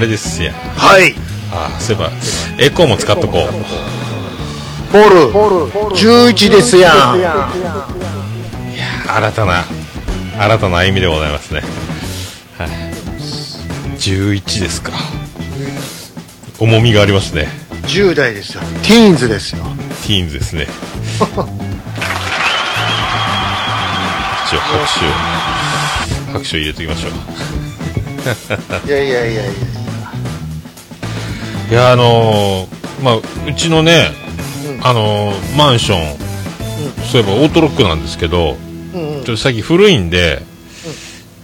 れですやはい。あそういえばエコーも使っとこうボール、11ですやん。新たな新たな歩みでございますねはい11ですか重みがありますね10代ですよ。ティーンズですよ。ティーンズですね 一応拍手を拍手を入れときましょういやいやいやいや。いやあのーまあうちのね、あのーマンション、そういえばオートロックなんですけど、うんうん。ちょっと最近古いんで、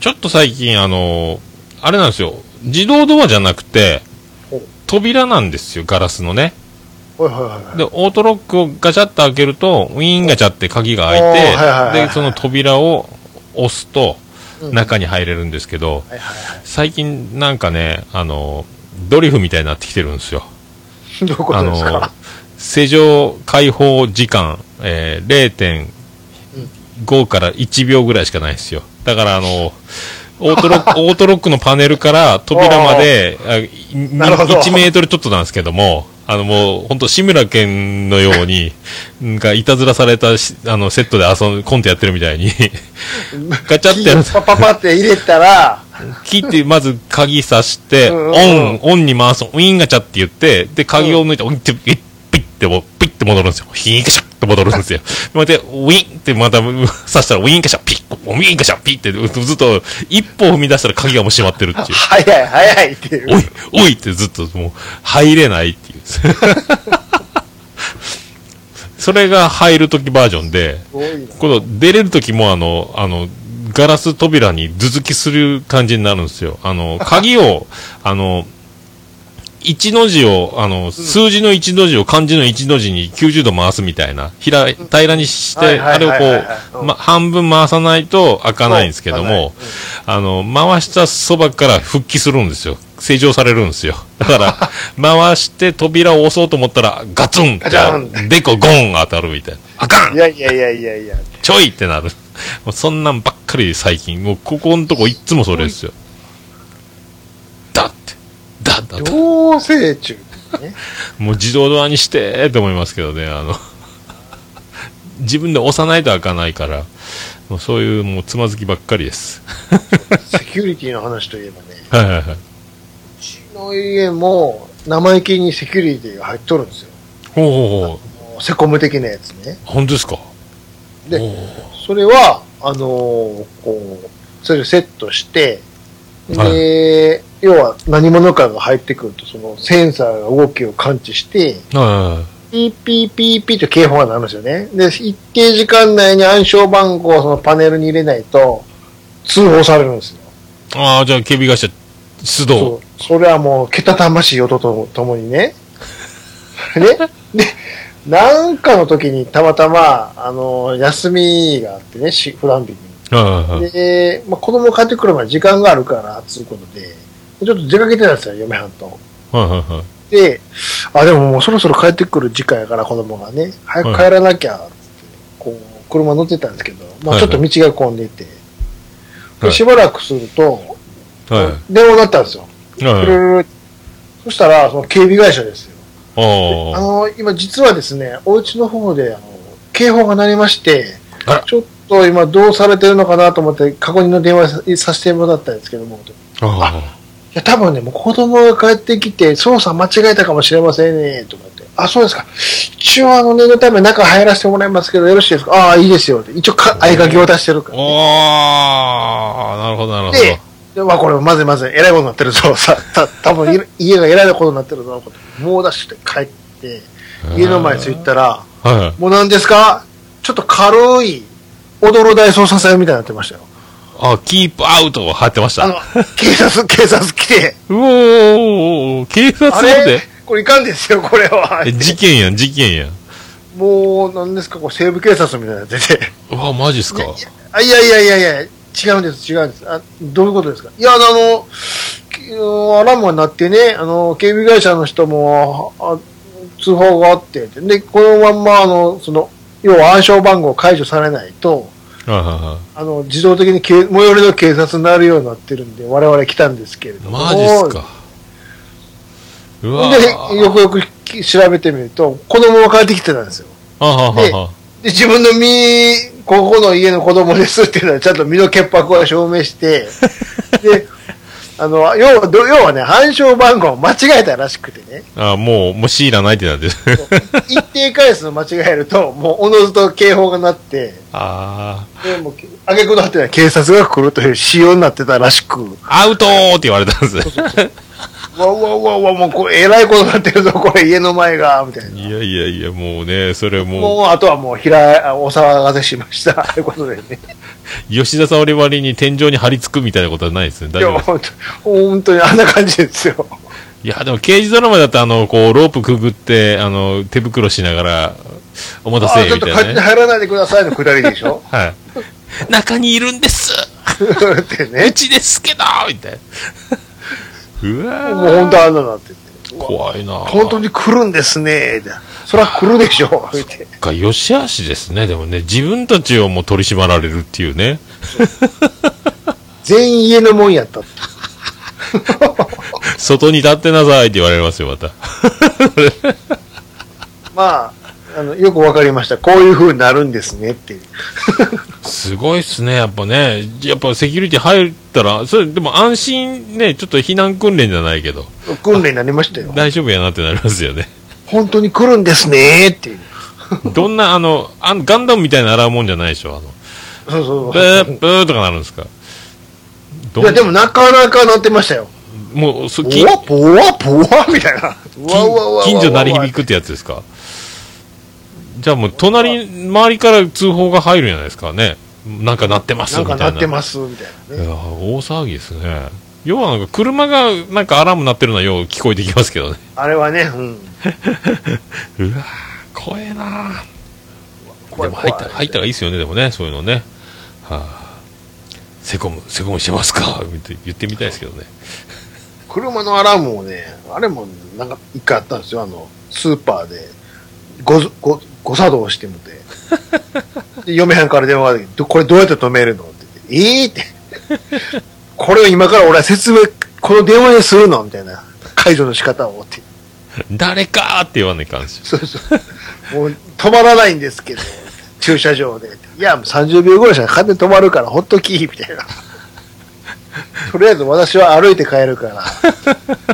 ちょっと最近あのーあれなんですよ。自動ドアじゃなくて扉なんですよガラスのね。はいはいはい。でオートロックをガチャッと開けるとウィーンガチャって鍵が開いて、はいはいはいはい。でその扉を押すとうん。中に入れるんですけど、はいはいは最近なんかねあのードリフみたいになってきてるんですよ。い。どういうことですか？正常解放時間、えー、0.5から1秒ぐらいしかないんですよ。だから、あの、オートロック、オートロックのパネルから扉まで、あいなるほど。1メートルちょっとなんですけども、あのもう、本当志村けんのように、なんかいたずらされたしあのセットで遊ん、コントやってるみたいに、ガチャってやるパパパって入れたら、切って、まず鍵さして、うんうんうんオン、オンに回す、ウィンガチャって言って、で、鍵を抜いて、オンって、ピッ、ピッっても、ピッって戻るんですよ。ヒーガシャって戻るんですよ。また、ウィンってまた、刺したら、ウィンガシャ、ピッ、ウィンガシャ、ピッって、ずっと、一歩踏み出したら鍵がもう閉まってるっていう。早い早いっていう。おい、おいってずっともう、入れないっていう。それが入るときバージョンで、この出れる時もあの、あの、ガラス扉に頭突きする感じになるんですよ。あの、鍵を、あの、1の字を、あの、数字の1の字を漢字の1の字に90度回すみたいな、平、平らにして、あれをこう、うんま、半分回さないと開かないんですけども、あの、回したそばから復帰するんですよ。正常されるんですよ。だから、回して扉を押そうと思ったら、ガツンってでこゴン当たるみたいな。あかんいやいやいやいやいや。ちょいってなる。もうそんなんばっかり最近。もうここのとこいっつもそれですよ。だって。だだって。同成中ね。もう自動ドアにしてって思いますけどね、あの、自分で押さないと開かないから、もうそういうもうつまずきばっかりです。セキュリティの話といえばね、はいはいはい。うちの家も生意気にセキュリティが入っとるんですよ。ほうほうほうセコム的なやつね。本当ですか？でそれは、あのーこう、それをセットして、で、要は何者かが入ってくると、そのセンサーが動きを感知して、はピーピーピーピーと警報が鳴るんですよね。で、一定時間内に暗証番号をそのパネルに入れないと、通報されるんですよ。いはい。ああ、じゃあ警備会社出動。そう。それはもう、けたたましい音とともにね。ね。で、なんかの時にたまたま、あの、休みがあってね、しフランビに。で、まあ、子供帰ってくるまで時間があるから、つうことで、ちょっと出かけてたんですよ、嫁はんと。で、あ、でももうそろそろ帰ってくる時間やから、子供がね、早く帰らなきゃ、つって、こう、車乗ってたんですけど、まあ、はいちょっと道が混んでいて、はい。でしばらくすると、は電話だったんですよ。そしたら、その警備会社ですよ。ああの、今実はですね、お家の方で、あの、警報が鳴りましてちょっと今どうされてるのかなと思って、確認の電話ささせてもらったんですけども、いあ。あや、多分ね、もう子供が帰ってきて、操作間違えたかもしれませんね、とかって。あ、そうですか。一応あの、念のため中入らせてもらいますけど、よろしいですか？ああ、いいですよ。一応か、合鍵を出してるから。ああ、なるほどなるほど。で、でまあこれまずいまずい、えらいことになってるぞ。さ、た、多分い家がえらいことになってるぞ。もう出して帰って、家の前着いたら、はいはい。もう何ですか？ちょっと軽い、踊る大捜査線みたいになってましたよ。あ、キープアウトを貼ってました。あの、警察、警察来て、うおー、警察あまでれ？これいかんですよ、これは。え、事件やん、事件やん。もう、何ですか、こう西部警察みたいになってて。うわ、マジっすか。あいやいやいやいや、違うんです、違うんです。あ、どういうことですか？いや、あの、きアラームが鳴ってね、あの、警備会社の人も、あ通報があって、で、このまんま、あの、その、要は暗証番号解除されないと、あの、自動的に警最寄りの警察になるようになってるんで、我々来たんですけれい。ども。マジっすか。うわで、ーよくよく調べてみると、子供が帰ってきてたんですよ。あははは。で、自分の身、ここの家の子供ですっていうのはちゃんと身の潔白を証明して、で、あの、要は、ど要はね、暗証番号を間違えたらしくてね、あもう、もうシーラないってなってる。一定回数間違えると、もうおのずと警報が鳴って、あで、もう、あげくの果てには警察が来るという仕様になってたらしく、あ、アウトーって言われたんです。わわわわ、もうこれ、えらいことになってるぞ、これ、家の前が、みたいな。いやいやいや、もうね、それももう、あとはもう、ひら、お騒がせしました。ということでね。う、吉田沙織割に天井に張り付くみたいなことはないですね。大丈夫です。本当本当にあんな感じですよ。いや、でも刑事ドラマだと、あの、こう、ロープくぐって、あの、手袋しながら、お待たせ、あちょっとみたいなね。勝手に入らないでくださいのくだりでしょはい。中にいるんです ってうね。ちですけどみたいな。うわもう本当あんななってて。怖いな本当に来るんですね。そりゃ来るでしょ。言ってか、よしあしですね。でもね、自分たちをもう取り締まられるっていうね。全員家のもんやった。外に立ってなさいって言われますよ、また。まあ、あの、よくわかりました。こういう風になるんですねっていう。すごいっすね、やっぱね。やっぱセキュリティ入ったら、それでも安心ね、ちょっと避難訓練じゃないけど、訓練になりましたよ。大丈夫やなってなりますよね。本当に来るんですねっていう。どんな、あの、あのガンダムみたいな洗うもんじゃないでしょ。あの、そうそうブー、ブーとかなるんですか？いや、でもなかなかなってましたよ。もう、そぽ近わぽわぽわみたいな。近所鳴り響くってやつですか？じゃあもう、隣、周りから通報が入るんじゃないですかね。なんか鳴ってますなんみたいな。かなってますみたいないね。や大騒ぎですね。要はなんか車がなんかアラーム鳴ってるのはよう聞こえてきますけどね。あれはね、うん。うわ怖えなでも入った入ったらいいですよね、でもね、そういうのね。はあ、セコム、セコムしてますか？っ て言ってみたいですけどね。車のアラームもね、あれもなんか一回あったんですよ。あの、スーパーで、ご、ご、ご作動してもて。で嫁はんから電話がて、どこれどうやって止めるの？って言って、ええって。これを今から俺は説明、この電話にするの？みたいな。解除の仕方をって。誰かーって言わないかんですよ。そうそう。もう止まらないんですけど、駐車場で。いや、もう30秒ぐらいしか勝手に止まるから、ほっとき、みたいな。とりあえず私は歩いて帰るから、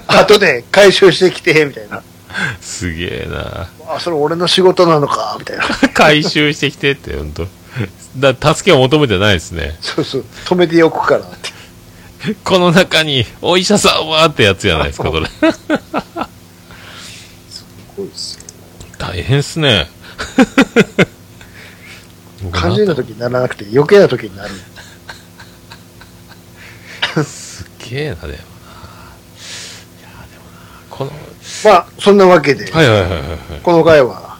後で回収してきて、みたいな。すげえなあ、それ俺の仕事なのか、みたいな。回収してきてって、ほんと。だ助けを求めてないですね。そうそう、止めておくからって。この中に、お医者さんはってやつじゃないですか、それ。すごいですよ。大変っすね。肝心な時にならなくて、余計な時になる。すっげえな、でもこの、まあ、そんなわけで、はいはいはいはいはい。この回は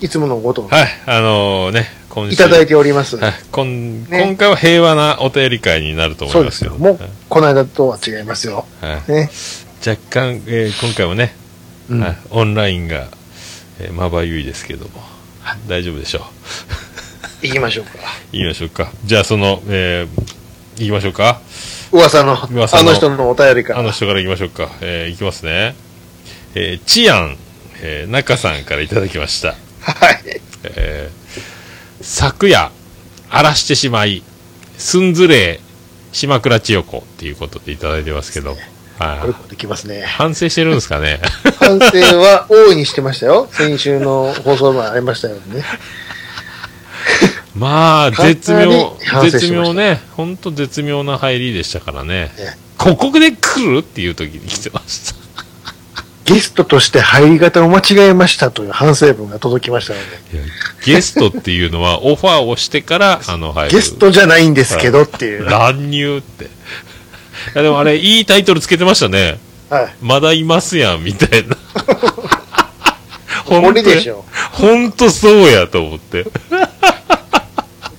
いつものごとはい、あのね、今週。いただいております。はい、こんね今回は平和なお便り会になると思そいうまけど。ですすよ。もう、この間とは違いますよ。はい、ね。若干、えー今回はね、うんはいオンラインが、えーまばゆいですけども、大丈夫でしょう？行きましょうか。言いましょうか。じゃあ、その、えー、行きましょうか。噂の、噂のあの人のお便りから。あの人から行きましょうか。えー、行きますね。えー、チアン、えー、中さんからいただきました。はい。えー昨夜、荒らしてしまい、すんずれ島倉千代子っていうことでいただいてますけど、はいこれもできますね。反省してるんですかね？反省は大いにしてましたよ。先週の放送もありましたよね。まあ、絶妙絶妙ね、本当絶妙な入りでしたからね。ねここで来る？っていう時に来てました。ゲストとして入り方を間違えましたという反省文が届きましたので、ゲストっていうのは、オファーをしてから、あの、入る。ゲストじゃないんですけどっていう。は乱入って。いや、でもあれ、いいタイトルつけてましたね。い。まだいますやん、みたいな。これでしょ。ほんとそうやと思って。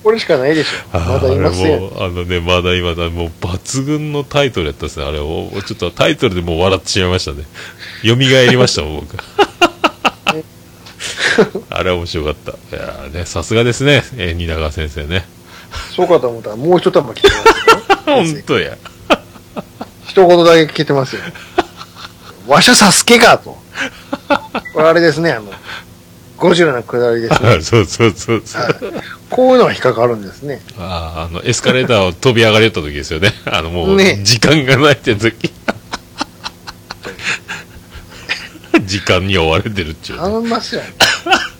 これしかないでしょ。まだいますよ。あのね、まだ今だ、もう抜群のタイトルやったですね。あれを、ちょっとタイトルでもう笑ってしまいましたね。蘇りましたもん、僕。あれは面白かった。いやーね、さすがですね、えー、蜷川先生ね。そうかと思ったらもう一玉来てますよ。ほんとや。一言だけ聞けてますよ。わしゃサスケかと。これあれですね、あの、ゴジラの下りですね。そうそうそうそう。はいこういうのが引っかかるんですね。ああ、あの、エスカレーターを飛び上がりよった時ですよね。あの、もう、ね時間がないって時。時間に追われてるっちゅうね、頼みますよ。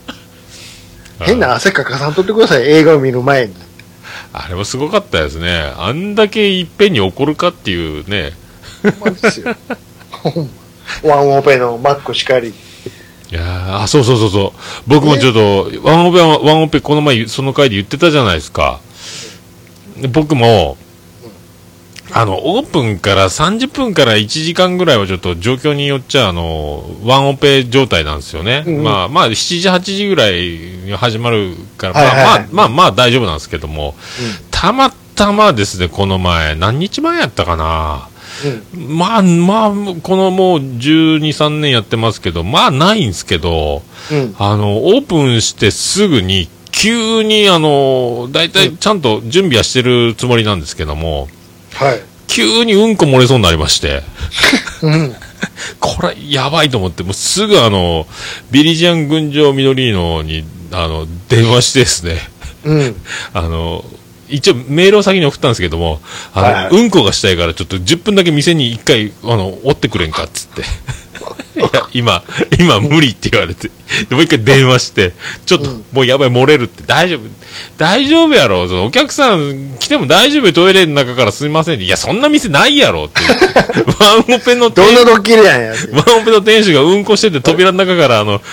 変な汗かかさんとってください、映画を見る前に。あれもすごかったですね。あんだけいっぺんに起こるかっていうね。ほんまですよ。ほんまワンオペのマックしかり。いやーあ、そうそうそうそう。僕もちょっと、ワンオペは、ワンオペこの前、その回で言ってたじゃないですか。で僕も、あの、オープンから30分から1時間ぐらいはちょっと状況によっちゃ、あの、ワンオペ状態なんですよね。うんうんまあ、まあ、7時、8時ぐらいに始まるから、まあ、まあ、まあ、まあ大丈夫なんですけども、たまたまですね、この前、何日前やったかな。うん。まあ、まあ、このもう12、3年やってますけど、まあないんですけど、うん。あの、オープンしてすぐに、急に、あの、大体ちゃんと準備はしてるつもりなんですけども、はい。急にうんこ漏れそうになりまして、うん。これ、やばいと思って、もうすぐあの、ビリジアン群青緑のに、あの、電話してですね、うん。あの、一応メールを先に送ったんですけども、あの、はいはいうんこがしたいからちょっと10分だけ店に一回、あの、追ってくれんかっつって。いや、今、今無理って言われて。でもう一回電話して、ちょっと、もうやばい、漏れるって、大丈夫、大丈夫やろ、そのお客さん来ても大丈夫？よ、トイレの中からすみません。いや、そんな店ないやろって。ワンオペのど店んなドッキリやんや。ワンオペの店主がうんこしてて扉の中からあの、こ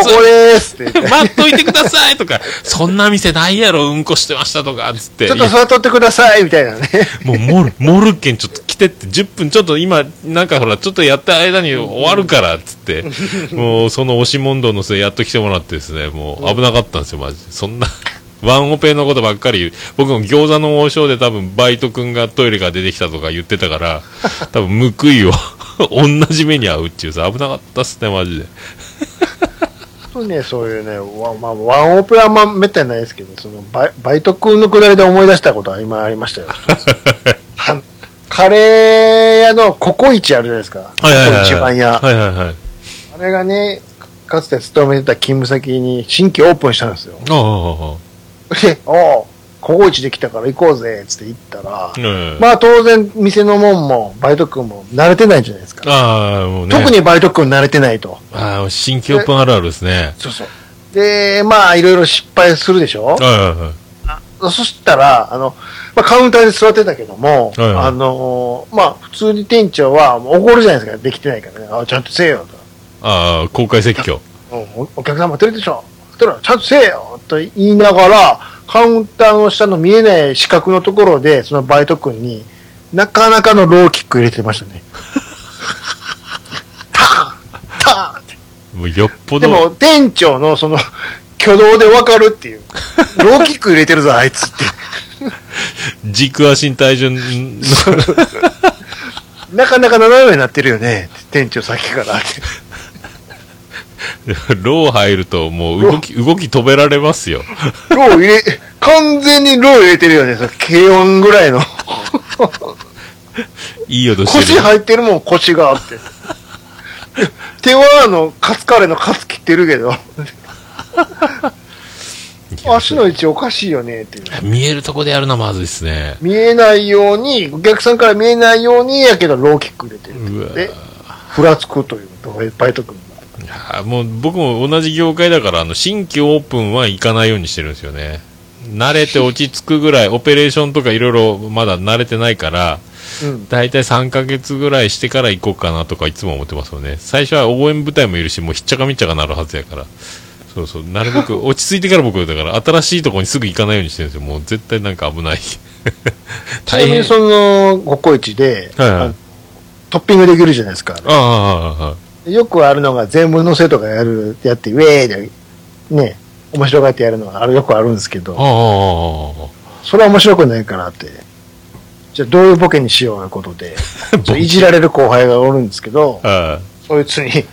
こでーすって言って。待っといてくださいとか、そんな店ないやろ、うんこしてましたとか、つって。ちょっと座っとってくださいみたいなね。もう、モル、モルケンちょっと来てって、10分ちょっと今、なんかほら、ちょっとやった間に終わるから、つって、もう、その押し問答のせいやっと来てもらってですね、もう危なかったんですよ、マジで。そんな、ワンオペのことばっかり。僕も餃子の王将で多分、バイト君がトイレが出てきたとか言ってたから、多分、報いを、同じ目に遭うっていうさ、危なかったっすね、マジで。ね、そういうね、ワ,、まあ、ワンオペはあんまめったにないですけど、そのバイバイト君のくだりで思い出したことは今ありましたよ。カレー屋のココイチあるじゃないですか。はいはいはい。ココイチ番屋。はいはいはい。あれがね、かつて勤めてた勤務先に新規オープンしたんですよ。ああ、で、おうココイチできたから行こうぜ、つって行ったら、うん。まあ当然店のもんもバイト君も慣れてないじゃないですか。ああ、もうね。特にバイト君慣れてないと。ああ、新規オープンあるあるですね。そうそう。で、まあいろいろ失敗するでしょ？はいはいはい。そしたら、あの、まあ、カウンターで座ってたけども、はいはいあの、まあ、普通に店長は怒るじゃないですか、できてないからね。あ、ちゃんとせえよああ、公開説教。おお客さん待ってるでしょ。たら、ちゃんとせえよと言いながら、カウンターの下の見えない四角のところで、そのバイト君に、なかなかのローキック入れてましたね。ターンターンって。もうよっぽでど。も、店長のその、挙動でわかるっていう。ローキック入れてるぞ、あいつって。軸足に体重の、なかなか斜めになってるよね。店長さっきからって。ロー入るともう動き、動き止められますよ。ロー入れ、完全にロー入れてるよね。その軽音ぐらいの。いい音して腰る。入ってるもん、腰があって。手はあの、カツカレーのカツ切ってるけど。足の位置おかしいよねっていう。見えるとこでやるのはまずいですね。見えないように、お客さんから見えないようにやけど、ローキック入れてるで、ふらつくという、バイト。いやーもう僕も同じ業界だから、あの、新規オープンは行かないようにしてるんですよね。慣れて落ち着くぐらい、オペレーションとかいろいろまだ慣れてないから、うん。だいたい3ヶ月ぐらいしてから行こうかなとかいつも思ってますよね。最初は応援部隊もいるし、もうひっちゃかみっちゃかなるはずやから。そうそう、なるべく 落ち着いてから僕、だから新しいところにすぐ行かないようにしてるんですよ。もう絶対なんか危ない。ち な大変。みにその、ココイチで、はいはいトッピングできるじゃないですか。ああ。よくあるのが全部乗せとかやる、やって、ウェーで、ね、面白がってやるのがあるよくあるんですけど、それは面白くないからって、じゃあどういうボケにしようということで、いじられる後輩がおるんですけど、あそいつに、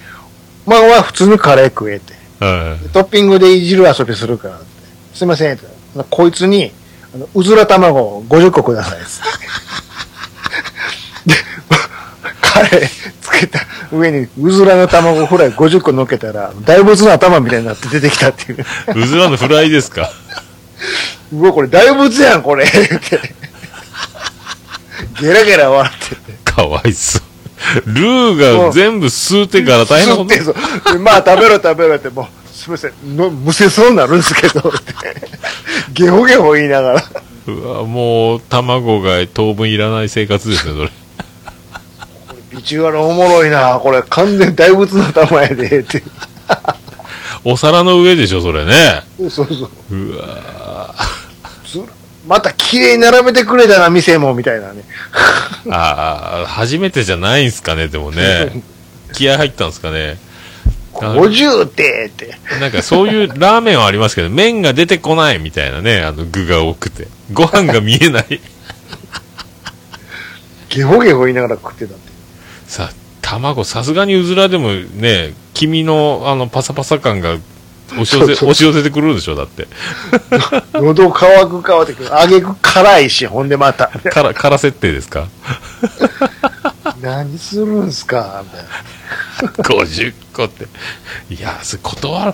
まあは普通にカレー食えって、トッピングでいじる遊びするからって、すいませんこいつに、あの、うずら卵を50個ください。で、カレーつけた、上にうずらの卵フライ50個乗っけたら、大仏の頭みたいになって出てきたっていう。うずらのフライですか？うわ、これ大仏やん、これ。って。ゲラゲラ笑ってて。かわいそう。ルーが全部吸うてから大変なこと吸ってそうまあ食べろ食べろって、もう、すみません、のむせそうになるんですけど、って。ゲホゲホ言いながら。うわもう卵が当分いらない生活ですねそれビジュアルおもろいな、これ完全大仏の頭やで、って。お皿の上でしょそれねそうそう。うわずまた綺麗に並べてくれたな、店も、みたいなね。ああ初めてじゃないんすかねでもね 気合入ったんですかねあ50って、って。なんかそういうラーメンはありますけど麺が出てこないみたいなねあの具が多くてご飯が見えない ゲホゲホ言いながら食ってたって。さ卵さすがにうずらでもね黄身のあのパサパサ感が押し寄せ押し寄せてくるでしょだって。喉乾く乾く。てくる。揚げく辛いし、ほんでまた。から辛設定ですか？何するんすかみたいな。50個って。いやそれ断る。い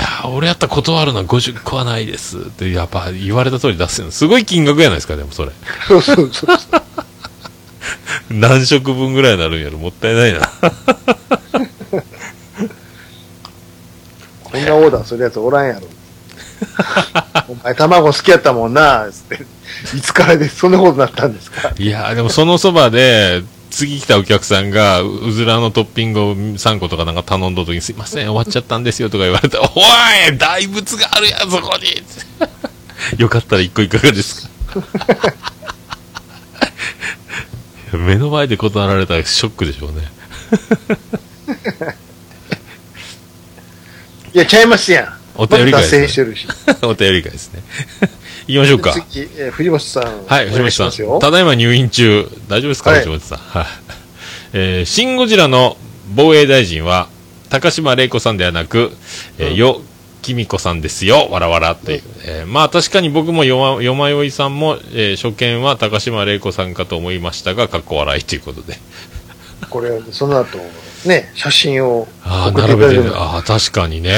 や俺やったら断るのは50個はないです。ってやっぱ言われた通り出すのすごい金額やないですかでもそれ。そうそうそう。何食分ぐらいになるんやろ。もったいないなこんなオーダーするやつおらんやろ。お前卵好きやったもんな、つって。いつからでそんなことになったんですか？いやでもそのそばで次来たお客さんがうずらのトッピングを3個とかなんか頼んだ時にすいません終わっちゃったんですよとか言われて おい大仏があるやんそこに よかったら1個いかがですか？目の前で断られたらショックでしょうねいや、ちゃいますやん。お便りま会ですねた脱線してるし。お便り会ですね 行きましょうか次、えー藤本さん。はい、お藤本さん。ただいま入院中。大丈夫ですか、はい藤本さん。はい。えーシン・ゴジラの防衛大臣は、高島玲子さんではなく、えーうんよ、きみこさんですよ、わらわらっていう。えーまあ確かに僕もよま、よまよいさんも、えー初見は高島玲子さんかと思いましたが、かっこ笑いということで。これ、その後、ね、写真をああ、送って並べてる。いただいてああ、確かにね。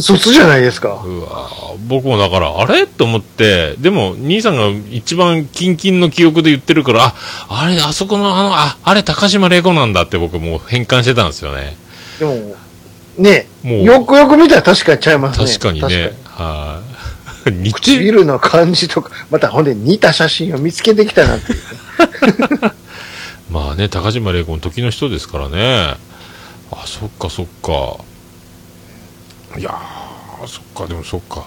卒じゃないですか。うわ僕もだから、あれ？と思って、でも、兄さんが一番キンキンの記憶で言ってるから、あ、あれ、あそこの、あの、あ、あれ、高島玲子なんだって僕もう変換してたんですよね。でも、ね、もうよくよく見たら確かにちゃいますね。確かにね。はい。似てる。唇の感じとか、またほんで似た写真を見つけてきたなんていう。まあね、高島玲子の時の人ですからね。あ、そっかそっか。いやー、そっか、でもそっか。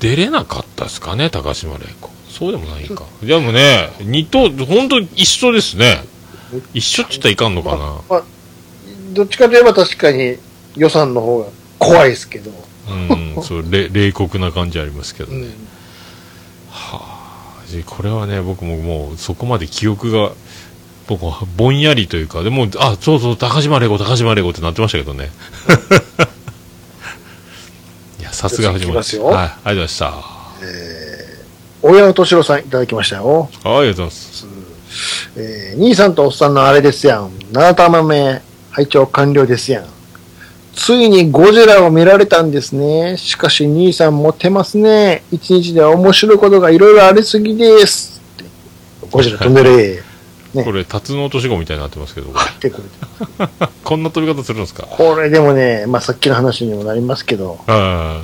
出れなかったですかね、高島玲子。そうでもないんか。でもね、二頭、本当一緒ですね。一緒って言ったらいかんのかな。まあ、どっちかといえば確かに予算の方が怖いですけど。うん、そう、れ冷酷な感じありますけどね。うんでこれはね、僕ももうそこまで記憶が、僕はぼんやりというか、でも、あ、そうそう、高島玲子、高島玲子ってなってましたけどね。いや、さすが藤本はい、ありがとうございました。大山敏郎さんいただきましたよ。はい、ありがとうございます。えー兄さんとおっさんのあれですやん。七玉目、拝聴完了ですやん。ついにゴジラを見られたんですね。しかし兄さんモテますね。一日では面白いことがいろいろありすぎです。ゴジラ飛んでる。ねこれ、タツノオトシゴみたいになってますけど、これってくれてこんな飛び方するんですか？これでもね、まあさっきの話にもなりますけど、あ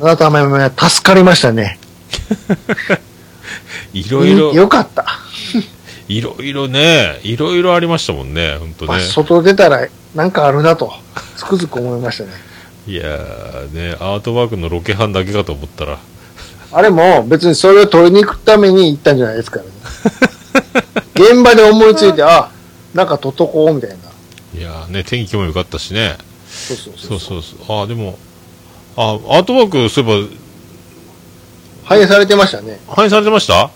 七玉目助かりましたね。いろいろ、よかった。いろいろね、いろいろありましたもんね、本当まあ、ね。外出たらなんかあるなと、つくづく思いましたね。いやーね、アートワークのロケハンだけかと思ったら、あれも別にそれを取りに行くために行ったんじゃないですからね。現場で思いついて、あ、なんか取っとこうみたいな。いやーね、天気も良かったしね。そうそうそ。そううそうそう。あーでも、あ、アートワーク、そういえ反映されてましたね。ば、反映されてました？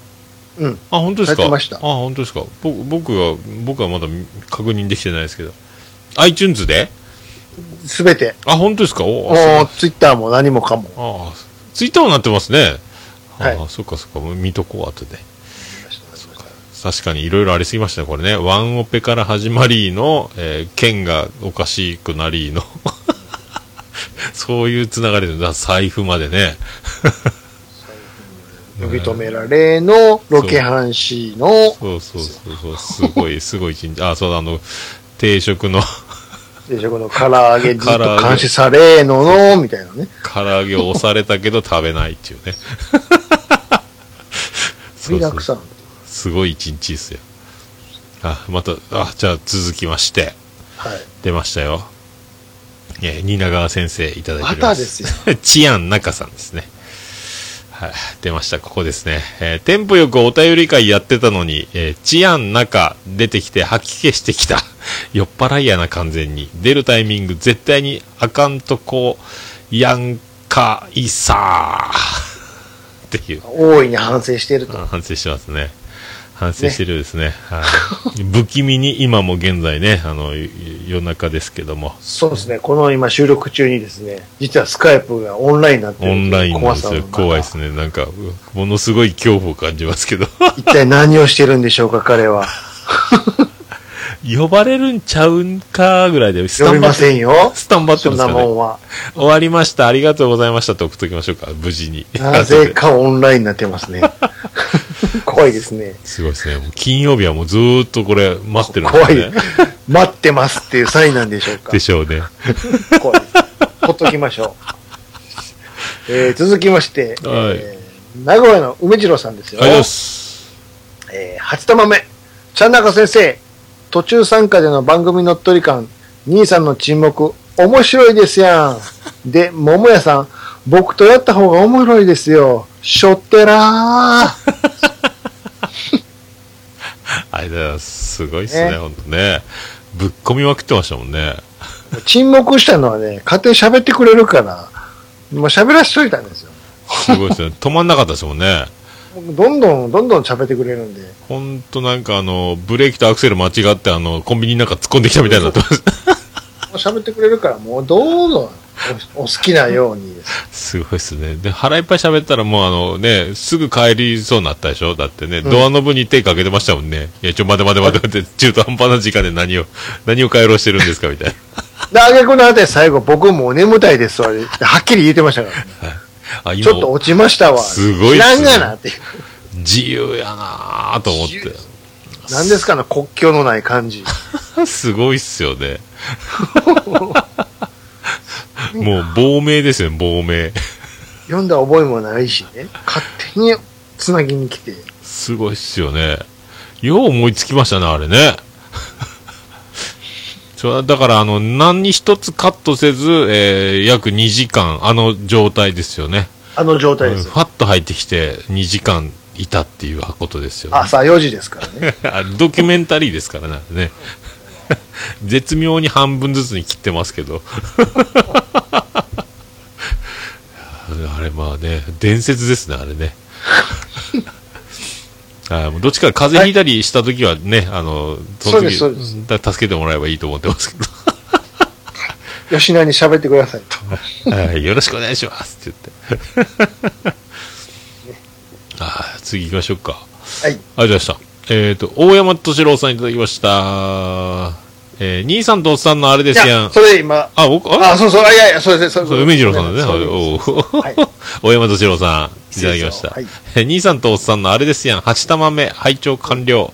うん。あ、本当ですか？されてましたあ、本当ですか僕、僕は、僕はまだ確認できてないですけど。iTunes で？すべて。あ、本当ですか？おもあ、う、ツイッターも何もかも。あツイッターもなってますね。あはいあ、そっかそっか、見とこう、後で。確かにいろいろありすぎましたね、これね。ワンオペから始まりの、えー剣がおかしくなりの。そういうつながりで、だ財布までね。呼び止められの、ロケハンシーの、そうそうそうそう、すごい、すごい一日。あ、そうだ、あの、定食の定食の唐揚げずっと監視されのの、みたいなね。唐揚げを押されたけど食べないっていうね。盛りだくさん。すごい一日ですよ。あ、また、あ、じゃあ続きまして、はい。出ましたよ。えー、蜷川先生いただいておまります。たですよ。チアン中さんですね。はい、出ました、ここですね。えーテンポよくお便り会やってたのに、えーチアン中出てきて吐き気してきた。酔っ払いやな、完全に。出るタイミング絶対にあかんとこ、やんかいさー。っていう。大いに反省していると。あ反省してますね。反省してるですね。はい。不気味に今も現在ね、あの、夜中ですけども、そうですね。この今収録中にですね、実はスカイプがオンラインになってるオンラインなんですよ。怖いですね。ね。なんか、うものすごい恐怖を感じますけど。一体何をしてるんでしょうか、彼は。呼ばれるんちゃうんかぐらいで、スタンバって、せんよ。スタンバってそんますかね。なもんは。終わりました。ありがとうございましたって送っときましょうか。無事に。なぜかオンラインになってますね。怖いですね。すごいですね。金曜日はもうずーっとこれ待ってるんです怖いね。。待ってますっていうサインなんでしょうかで。しょうね。怖いです。ほっときましょう。えー続きまして、えー名古屋の梅次郎さんですよ。ありがとうございます。えー、初玉目。ちゃんなか先生、途中参加での番組乗っ取り感、兄さんの沈黙、面白いですやん。で、桃屋さん、僕とやった方が面白いですよ。しょってらー。ありがとうございます。すごいっすね、ねほんとね。ぶっ込みまくってましたもんね。沈黙したのはね、勝手に喋ってくれるから、もう喋らしといたんですよ。すごいですね。止まんなかったですもんね。どんどん、どんどん喋ってくれるんで。ほんとなんかあの、ブレーキとアクセル間違ってあの、コンビニなんか突っ込んできたみたいになってます。もう喋ってくれるから、もうどうぞ、おお好きなようにです。すごいですね。で、腹いっぱい喋ったらもうあのね、すぐ帰りそうになったでしょ？だってね、ドアノブに手かけてましたもんね。いや、ちょ、待て待て待て待て、中途半端な時間で何を、何を帰ろうしてるんですかみたいな。で、あげくのあたり最後、僕もう眠たいですわ。はっきり言ってましたから、あ、今ちょっと落ちましたわ。すごいっすね知らんがなっていう。自由やなぁと思って。何ですかね、国境のない感じ。すごいっすよね。もう亡命ですよ、亡命。読んだ覚えもないしね。勝手につなぎに来て。すごいっすよね。よう思いつきましたね、あれね。だから、あの、何に一つカットせず、えー、約2時間、あの状態ですよね。あの状態うんです。ファッと入ってきて、2時間いたっていうことですよね。朝4時ですからね。あドキュメンタリーですからね。ね 絶妙に半分ずつに切ってますけど。あれまあね、伝説ですね、あれね。あ もうどっちか風邪ひいたりした時はね、あの、その時そ助けてもらえばいいと思ってますけ吉野に喋ってくださいと。ど。はい、よろしくお願いしますって言って。あ次行きましょうか。はい。ありがとうございました。えっ、と、大山敏郎さんいただきました。えー、兄さんとおっさんのあれですやん。それ今、あ、僕、あ、あ、そうそう、あいやいや、それで、そう梅次郎さんだね。はい 大山敏郎さん、いただきました。はいえー兄さんとおっさんのあれですやん。8玉目、拝聴完了。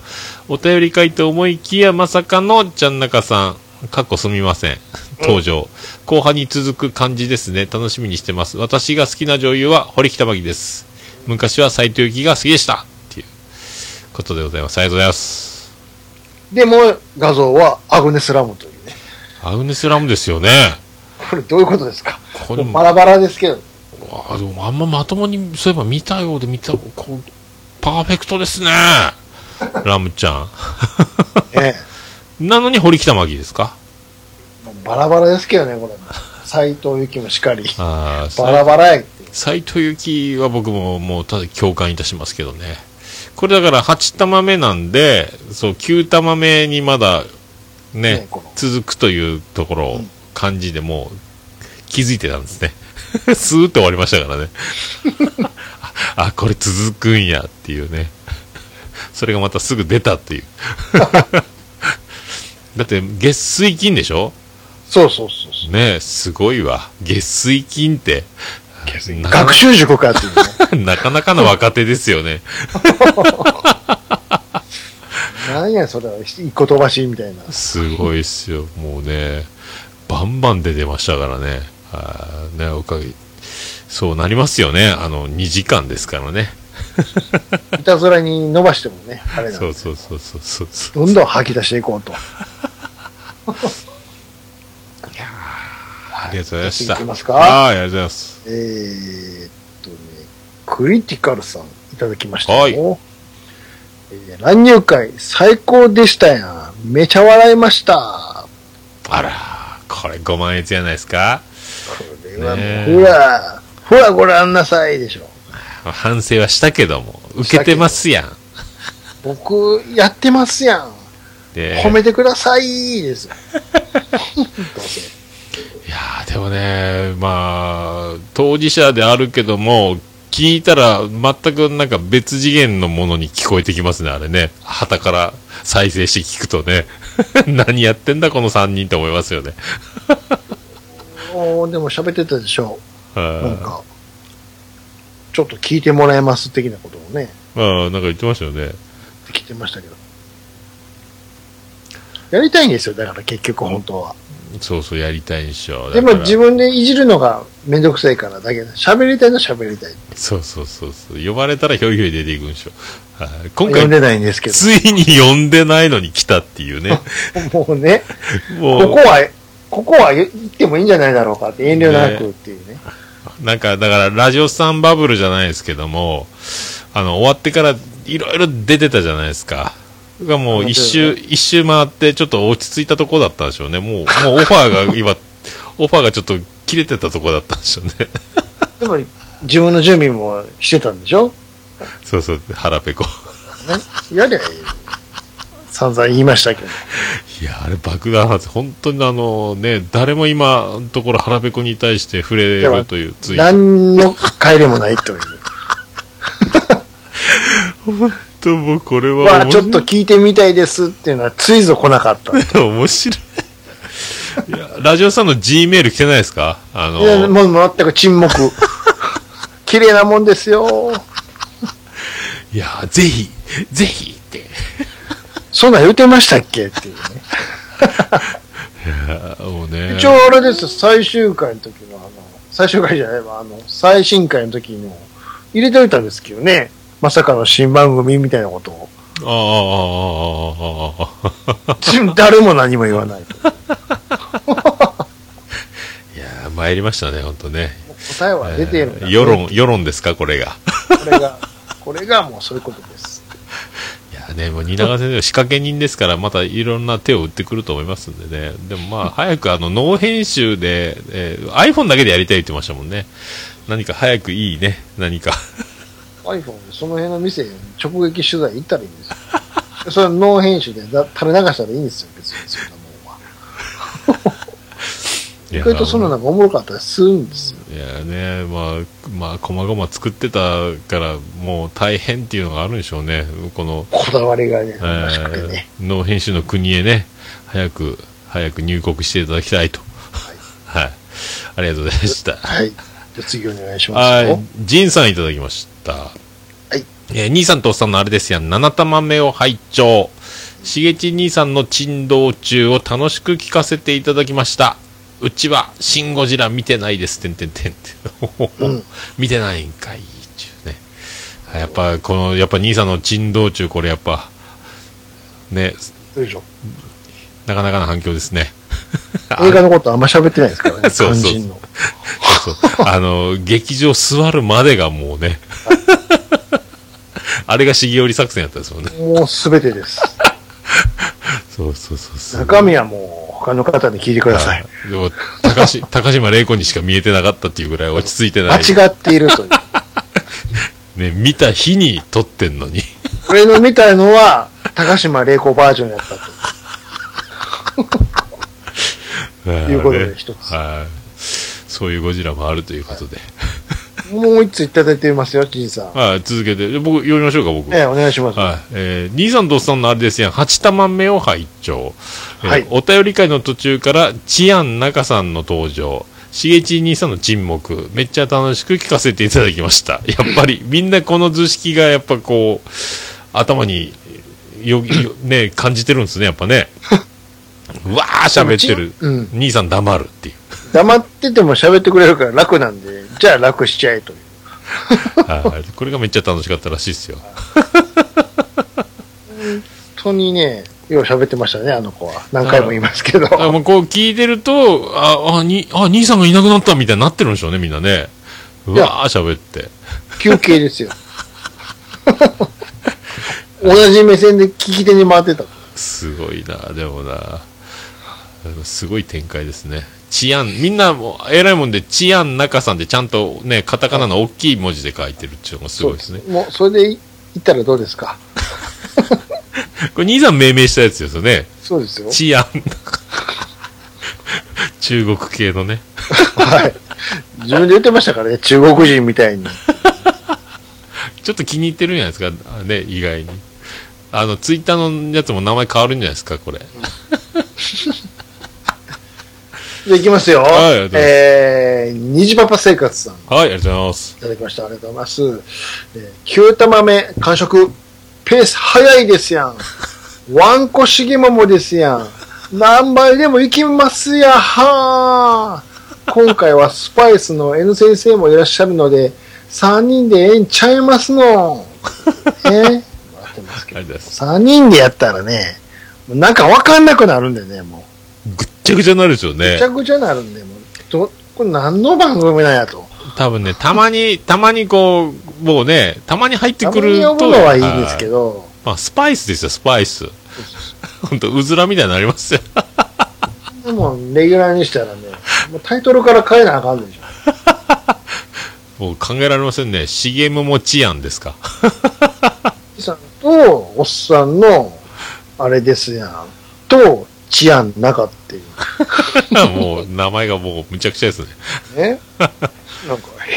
お便り書いて思いきや、まさかのちゃんなかさん、かっこすみません。登場。後半に続く感じですね。楽しみにしてます。私が好きな女優は堀北真希です。昔は斎藤由貴が好きでした。ことでございます。ありがとうございます。でも、画像はアグネス・ラムというね。アグネス・ラムですよね。これどういうことですか？これバラバラですけど。あでもあんままともにそういえば見たようで見たこうパーフェクトですね ラムちゃんえ なのに堀北真希ですか？え。バラバラですけどね、これ。斎藤由貴もしかり。ああバラバラや。斎藤由貴は僕ももうただ共感いたしますけどねこれだから8玉目なんでそう9玉目にまだねね続くというところを感じでもう気づいてたんですね スーッと終わりましたからね ああこれ続くんやっていうねそれがまたすぐ出たっていう。だって、月水金でしょ？そうそうそうそう。ねえ、すごいわ。月水金って。学習塾かっていうね。なかなかの若手ですよね。なんやそれは、一個飛ばしみたいな。すごいっすよ。もうね、バンバン出てましたからね。あーね、おかげ、そうなりますよね。あの、2時間ですからね。いたずらに伸ばしてもね、あれなんでそうそうそうそうそうそう。どんどん吐き出していこうと。ありがとうございました。次行きますかはい、ありがとうございます。えーっとね、クリティカルさんいただきましたよ。はいえー乱入会最高でしたやん。めちゃ笑いました。あら、これ5万円じゃないですか？これはもう、ほら、ほらご覧なさいでしょ。反省はしたけども、受けてますやん。僕、やってますやん。で褒めてくださいですよ。どうせ。いやーでもね、まあ、当事者であるけども、聞いたら全くなんか別次元のものに聞こえてきますね、あれね。旗から再生して聞くとね。何やってんだこの3人って思いますよね。おーでも喋ってたでしょ。なんはか、ちょっと聞いてもらえます的なことをね、いああ、なんか言ってましたよね。聞いてましたけど。やりたいんですよ、だから結局本当は。そうそう、やりたいんでしょ。でも自分でいじるのがめんどくさいからだけど、喋りたいのは喋りたい。そうそうそうそう。呼ばれたらひょいひょい出ていくんでしょ。はい今回、読んでないんですけど。ついに呼んでないのに来たっていうね。もうね、もうここは、ここは言ってもいいんじゃないだろうかって遠慮なくっていうね。なんか、だから、ラジオさんバブルじゃないですけども、あの、終わってからいろいろ出てたじゃないですか。がもう一周、一周回ってちょっと落ち着いたとこだったんでしょうね。もう、もうオファーが 今、オファーがちょっと切れてたとこだったんでしょうね。でも自分の準備もしてたんでしょ？そうそう、腹ペコ。ね？やりゃいい。散々言いましたけど。いや、あれ爆弾発、本当にあのね、誰も今のところ腹ペコに対して触れるというツイート。何の帰りもないという。ともうこれはまあ、ちょっと聞いてみたいですっていうのはついぞ来なかった。面白い。いや、ラジオさんの G メール来てないですか？あのいや、もう全く沈黙。綺麗なもんですよ。いや、ぜひ、ぜひって。そんなん言ってましたっけ？っていうね。いやもうね。一応あれですよ、最終回の時のあの、最終回じゃないわ、あの、最新回の時にも入れておいたんですけどね。まさかの新番組みたいなことを。ああ、ああ、ああ、ああ。ち 誰も何も言わないと。いや、参りましたね、本当ね。答えは出ているんだ、ね。世論、世論ですか、これが。これが、これがもうそういうことです。いやね、もう蜷川先生は仕掛け人ですから、またいろんな手を打ってくると思いますんでね。でもまあ、早くあの、ノー編集で、えー iPhone だけでやりたいって言ってましたもんね。何か早くいいね、何か。iPhone でその辺の店に直撃取材行ったらいいんですよ。それはノー編集でだ垂れ流したらいいんですよ、別にそんなもんは。意外とそのなんかおもろかったりするんですよ。いやね、まあ、まあ、こまごま作ってたから、もう大変っていうのがあるんでしょうね。この、こだわりがね、え。ー、ノー編集の国へね、早く、早く入国していただきたいと。はい。ありがとうございました。はい。じゃあ次お願いしますよ。はい。ジンさんいただきました。はい。えー兄さんとおっさんのあれですやん、七玉目を拝聴。しげち兄さんの珍道中を楽しく聞かせていただきました。うちは、シン・ゴジラ見てないです、てんてんてんって。うん 見てないんかい、ちゅうね。あやっぱ、この、やっぱ兄さんの珍道中、これやっぱ、ね。なかなかな反響ですね。映画のことあんま喋ってないですからね、そうそう。そうそう。あの、劇場座るまでがもうね、あれが重織作戦やったですもんね。もうすべてです。そうそうそうそう。中身はもう他の方に聞いてください。でも、高し高島玲子にしか見えてなかったっていうぐらい落ち着いてない。間違っているという。ね、見た日に撮ってんのに。俺の見たのは、高島玲子バージョンやったと。いうことでね一つはい。そういうゴジラもあるということで。もう一ついただいてますよ、じいさん。はい、続けて。で僕、読みましょうか、僕。ええ、お願いします。はい。えー、兄さんとおっさんのあれですやん、八玉目を拝聴。えーはいお便り会の途中から、チアン中さんの登場。しげち兄さんの沈黙。めっちゃ楽しく聞かせていただきました。やっぱり、みんなこの図式がやっぱこう、頭によ、よ、ね、感じてるんですね、やっぱね。うわー喋ってる。うん。兄さん黙るっていう。黙ってても喋ってくれるから楽なんで、じゃあ楽しちゃえという。はいこれがめっちゃ楽しかったらしいですよ。本当にね、よう喋ってましたね、あの子は。何回も言いますけど。あもうこう聞いてると、あ、あ、に、あ、兄さんがいなくなったみたいになってるんでしょうね、みんなね。うわー喋って。休憩ですよ。同じ目線で聞き手に回ってた。すごいな、でもな。すごい展開ですね。治安、みんなもう、偉いもんで、治安中さんでちゃんとね、カタカナの大きい文字で書いてるっていうのがすごいですね。もう、それで言ったらどうですか？これ兄さん命名したやつですよね。そうですよ。治安。中国系のね。はい。自分で言ってましたからね、中国人みたいに。ちょっと気に入ってるんじゃないですか、あね、意外に。あの、ツイッターのやつも名前変わるんじゃないですか、これ。じゃあ行きますよ。はいありがとうございますえー、虹パパ生活さん。いはい、ありがとうございます。ただきました。ありがとうございます。えー、九玉目完食。ペース早いですやん。ワンコしげももですやん。何倍でもいきますやはー。今回はスパイスの N 先生もいらっしゃるので、3人でええんちゃいますの。えー、待ってますけどありがとうございます。3人でやったらね、なんかわかんなくなるんでね、もぐっちゃぐちゃになるでしょうう。ねぐち。ゃぐちゃなるんで、もう、ど、これ何の番組なんやと。多分ね、たまに、たまにこう、もうね、たまに入ってたまくると。に呼ぶのはいいんですけど、まあ、スパイスですよ、スパイス。ほんと、うずらみたいになりますよ。でも、レギュラーにしたらね、もうタイトルから変えなあかんでしょ。もう考えられませんね。しげももちあんですか。さんと、おっさんの、あれですやん、と、治安中っていう。もう、名前がもう、むちゃくちゃですね。ね？なんか、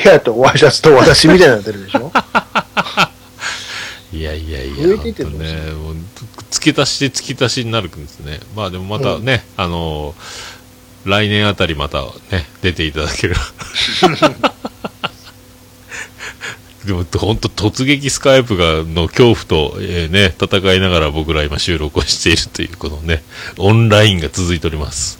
部屋とワイシャツと私みたいになってるでしょ？いやいやいや、ね、もう、付け足しで付け足しになるんですね。まあでもまたね、あのー来年あたりまたね、出ていただける。でも、ほんと突撃スカイプが、の恐怖と、えーね、戦いながら僕ら今収録をしているという、このね、オンラインが続いております。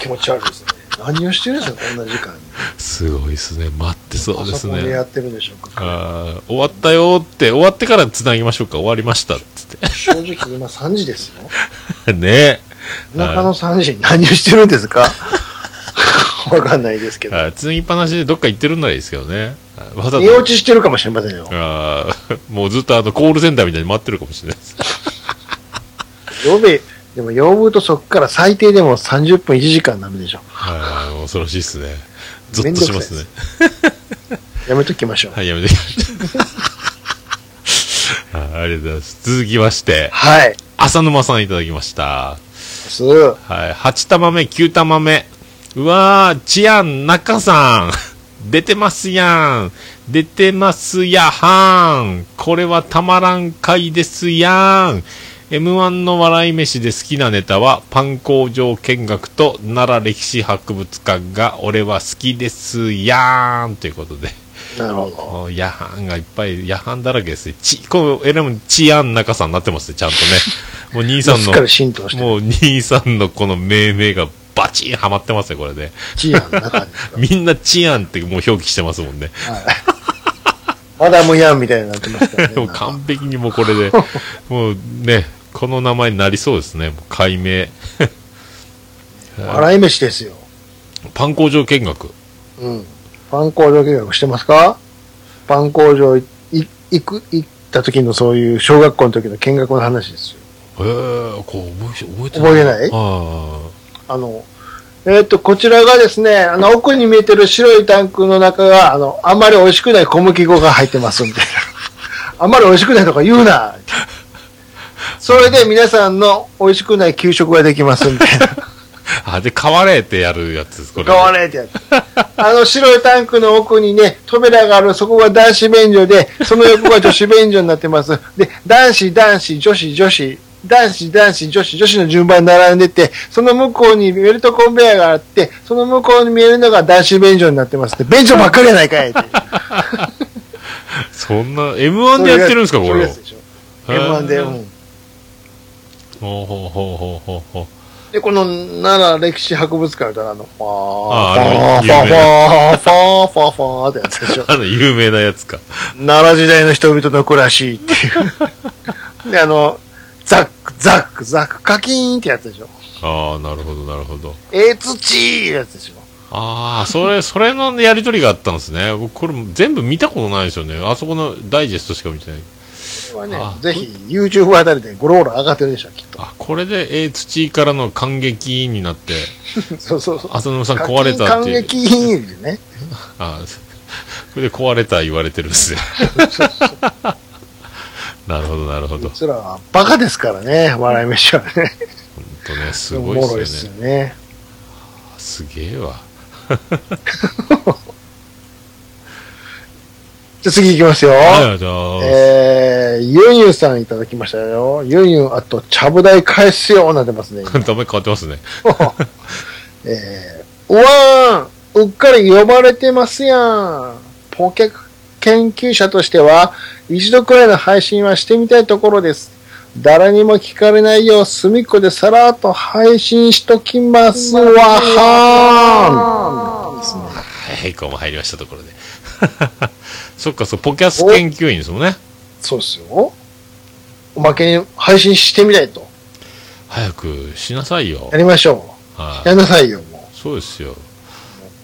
気持ち悪いですね。何をしてるんですか、こんな時間に。すごいですね。待ってそうですパソコンでやね。ってるんでしょうか。あー終わったよって、終わってから繋ぎましょうか。終わりました。つっ正直今3時ですよ。て。ね夜中の3時に何をしてるんですか わかんないですけど。あつぎっぱなしでどっか行ってるんならいいですけどね。あわざと寝落ちしてるかもしれませんよ。あーもうずっとあのコールセンターみたいに待ってるかもしれないです。呼べ、でも呼ぶとそこから最低でも30分1時間になるでしょ。はい、恐ろしいですね。ゾッとしますね。やめときましょう。はい、やめて。はいありがとうございます。続きまして、はい。浅沼さんいただきました。すはい、8玉目、9玉目。うわー、チアン、中さん。出てますやん。出てますやはん。これはたまらん回ですやん。M1 の笑い飯で好きなネタは、パン工場見学と奈良歴史博物館が俺は好きですやん。ということで。なるほもうヤハンがいっぱい、ヤハンだらけですね。ち、こう、えらいもん、チアン中さんになってますね、ちゃんとね。もう兄さど。んの。もう兄さんのこの命名がバチンハマってますね、これで。チアンの中ですかみんなチアンってもう表記してますもんね。はい。マダムヤンみたいになってますからね。も完璧にもうこれで、もうね、この名前になりそうですね、もう解明。笑い飯ですよ。パン工場見学。うん。パン工場見学してますか？パン工場い行く、行った時のそういう小学校の時の見学の話ですよ。へえ、こう覚えて、覚えて覚えてない？ああの、えっ、と、こちらがですね、あの、奥に見えてる白いタンクの中が、あの、あんまり美味しくない小麦粉が入ってますみたいな。あんまり美味しくないとか言うな。それで皆さんの美味しくない給食ができますみたいな。あ。あ、で、変われってやるやつです、これ。変われってやつ。あの白いタンクの奥にね、扉がある、そこが男子便所で、その横が女子便所になってます。で、男子、男子、女子、女子、男子、男子、女子、女子の順番に並んでて、その向こうにベルトコンベヤーがあって、その向こうに見えるのが男子便所になってますって、便所ばっかりやないかいって。そんな、M1 でやってるんですか、これを。そういうやつでしょ M1 で、うん。ほうほうほうほうほうほう。で、この奈良歴史博物館からあの、ファー、あファー、ファー、フ有名ァー、ファー、ファー、ファーってやつでしょ。あの、有名なやつか。奈良時代の人々の暮らしっていう。で、あの、ザック、ザック、ザック、カキーンってやつでしょ。ああ、なるほど、なるほど。えー、土ってやつでしょ。ああ、それ、それのやりとりがあったんですね。僕、これ全部見たことないですよね。あそこのダイジェストしか見てない。これはあね、ぜひ YouTube あたりでゴロゴロ上がってるでしょ、きっと。あ、これで、えー、土からの感激になって、そうそうそう。浅野さん壊れた感っていう。激でね。ああ、これで壊れた言われてるんですよ。なるほど、なるほど。らはバカですからね、笑い飯はね。ほんとね、すごいおもろいでよね。ですすよね。すげえわ。じゃあ次行きますよ。あ、えー、ユンユンさんいただきましたよ。ユンユン、あと、ちゃぶ台返すよ、なってますね。ダメ変わってますね。えー、うわーん、うっかり呼ばれてますやん。ポケ研究者としては、一度くらいの配信はしてみたいところです。誰にも聞かれないよう隅っこでさらっと配信しときますわはーん。はい、こうも入りましたところで。そっか、そう、ポキャス研究員ですもんね。そうですよ。おまけに配信してみたいと。早くしなさいよや。りましょう。はいやんなさいよ、もそうですよ。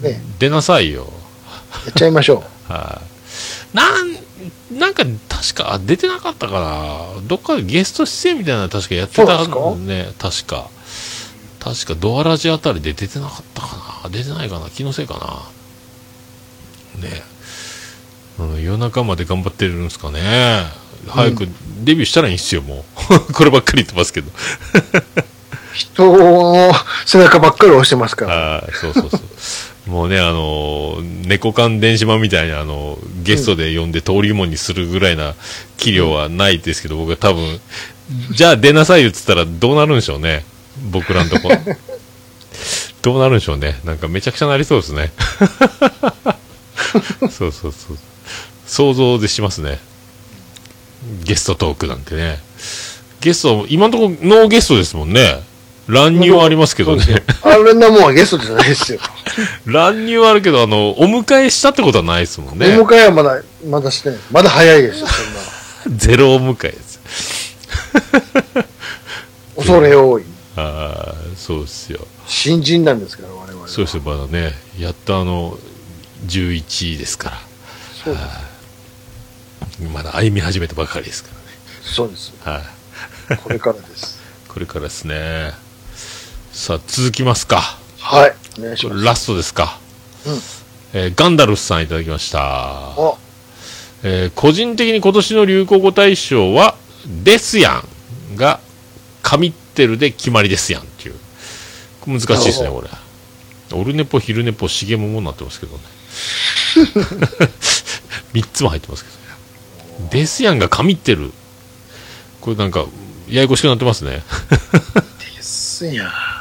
う。ね。出なさいよ。やっちゃいましょ はい。なん、なんか、確か、あ出てなかったかな。どっかでゲスト出演みたいなの確かやってたそうね。確か。確か、ドアラジあたりで出てなかったかな。出てないかな。気のせいかな。ねうん、夜中まで頑張ってるんですかね。早くデビューしたらいいんすよ、もう。こればっかり言ってますけど。う。人の背中ばっかり押してますから。そうそうそう。もうね、あのー、猫缶電子版みたいな、あのー、ゲストで呼んで通りもんにするぐらいな器量はないですけど、僕は多分、じゃあ出なさいよって言ったらどうなるんでしょうね。僕らのとこ。どうなるんでしょうね。なんかめちゃくちゃなりそうですね。そうそうそう。想像でしますね。ゲストトークなんてね。ゲスト、今のところノーゲストですもんね。乱入はありますけどね。あれなもんはゲストじゃないですよ。乱入はあるけど、あの、お迎えしたってことはないですもんおね。迎えはまだ、まだして。まだ早いですよ、そんな。ゼロお迎えです。恐れ多い。ああ、そうですよ。新人なんですから、我々は。そうですよ、まだね。やっとあの、11位ですから。そうです。まだ歩み始めたばかりですかそうです。らね。はい。これからです。これからですね。さあ、続きますか。はい。お願いします。ラストですか。うんえーガンダルスさんいただきました。お、えー個人的に今年の流行語大賞は、ですやんが、神ってるで決まりですやんっていう。難しいですね、なこれ。オルネポ、昼ネポ、しげももになってますけどね。三つも入ってますけどね。ですやんが神ってる。これなんか、ややこしくなってますね。ですやん。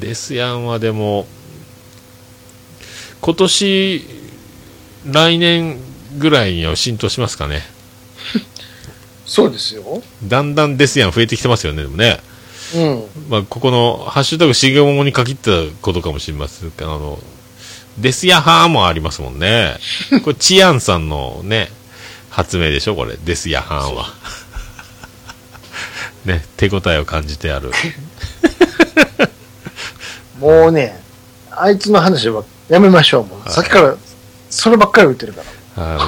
ですやんはでも、今年、来年ぐらいには浸透しますかね。そうですよ。だんだんですやん増えてきてますよね、でもね。うん。まあ、ここの、ハッシュタグしげももに限ったことかもしれませんが、あの、ですやはーもありますもんね。これ、チアンさんのね、発明でしょ、これ。ですやはーは。ね、手応えを感じてある。もうね、あいつの話はやめましょう。もう、さっきから、そればっかり言ってるから。は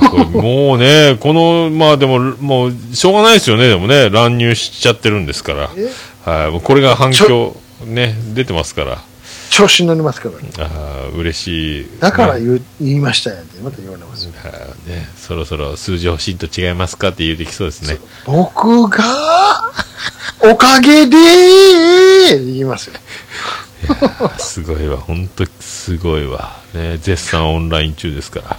いこれもうね、この、まあでも、もう、しょうがないですよね、でもね、乱入しちゃってるんですから。え？はい、もうこれが反響、ね、出てますから。調子に乗りますから。あー嬉しい。だからね言う、言いましたやんって、また言われますね、そろそろ数字欲しいと違いますかって言うてきそうですね。僕が、おかげで、言いますよ。ーすごいわ、本当すごいわ。ね、絶賛オンライン中ですから。は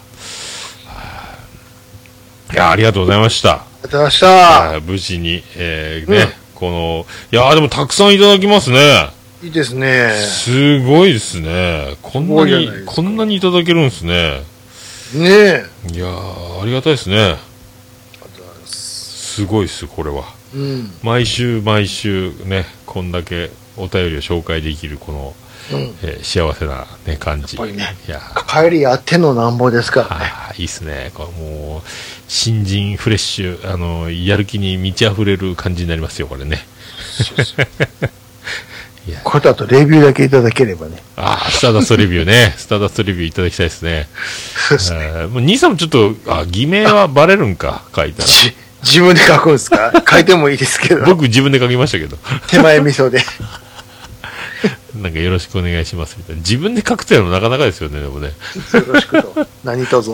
いいや、ありがとうございました。ありがとうございました。はい無事に、えーね、うんこの、いやーでもたくさんいただきますね。いいですね。すごいですね。こんなにこんなにいただけるんですね。ねえ。いやー、ありがたいですね。ありがとうございます。すごいっす、これは。うん。毎週毎週ね、こんだけお便りを紹介できる、この、うん。えー幸せな、ね、感じ。やっぱりねいやー帰りあってのなんぼですからね。いいっすね。これもう、新人フレッシュ、あの、やる気に満ち溢れる感じになりますよ、これね。いや これとあとレビューだけいただければね。ああ、スターダストレビューね。スターダストレビューいただきたいですね。そうですね。えーもう兄さんもちょっと、あ、偽名は バレるんか、書いたら。じ自分で書くんですか？書いてもいいですけど。僕自分で書きましたけど。手前味噌で。なんかよろしくお願いしますみたいな。自分で書くっていうのもなかなかですよね、でもね。よろしくと。何卒。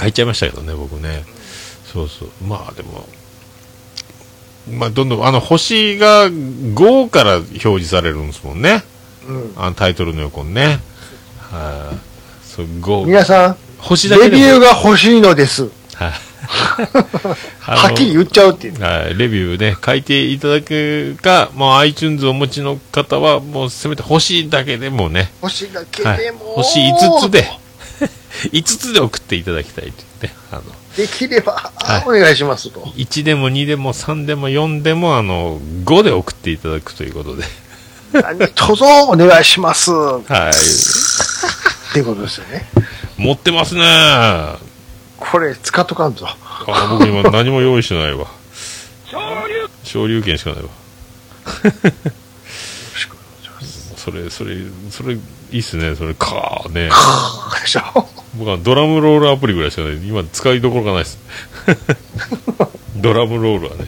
書いちゃいましたけどね、僕ね。そうそう。まあでも、まあどんどん、あの、星が5から表示されるんですもんね。うん。あのタイトルの横にね。はい、そう、5。皆さん、星だけ。レビューが欲しいのです。はい。はっきり言っちゃうっていう。はい、レビューね、書いていただくか、もう iTunes をお持ちの方は、もうせめて星だけでもね、星だけはいでも、、星5つで、5つで送っていただきたいというね、あの、できれば、はいお願いしますと。1でも2でも3でも4でも、あの、5で送っていただくということで、何卒お願いします。っはい。ていうことですよね。持ってますねあ、これ使っとかんと。僕今何も用意してないわ。昇竜拳しかないわ。よろしくお願いします。それ、それ、それ、いいっすね、それ、かーね。でしょ僕はドラムロールアプリぐらいしかない。今使いどころがないです。ドラムロールはね。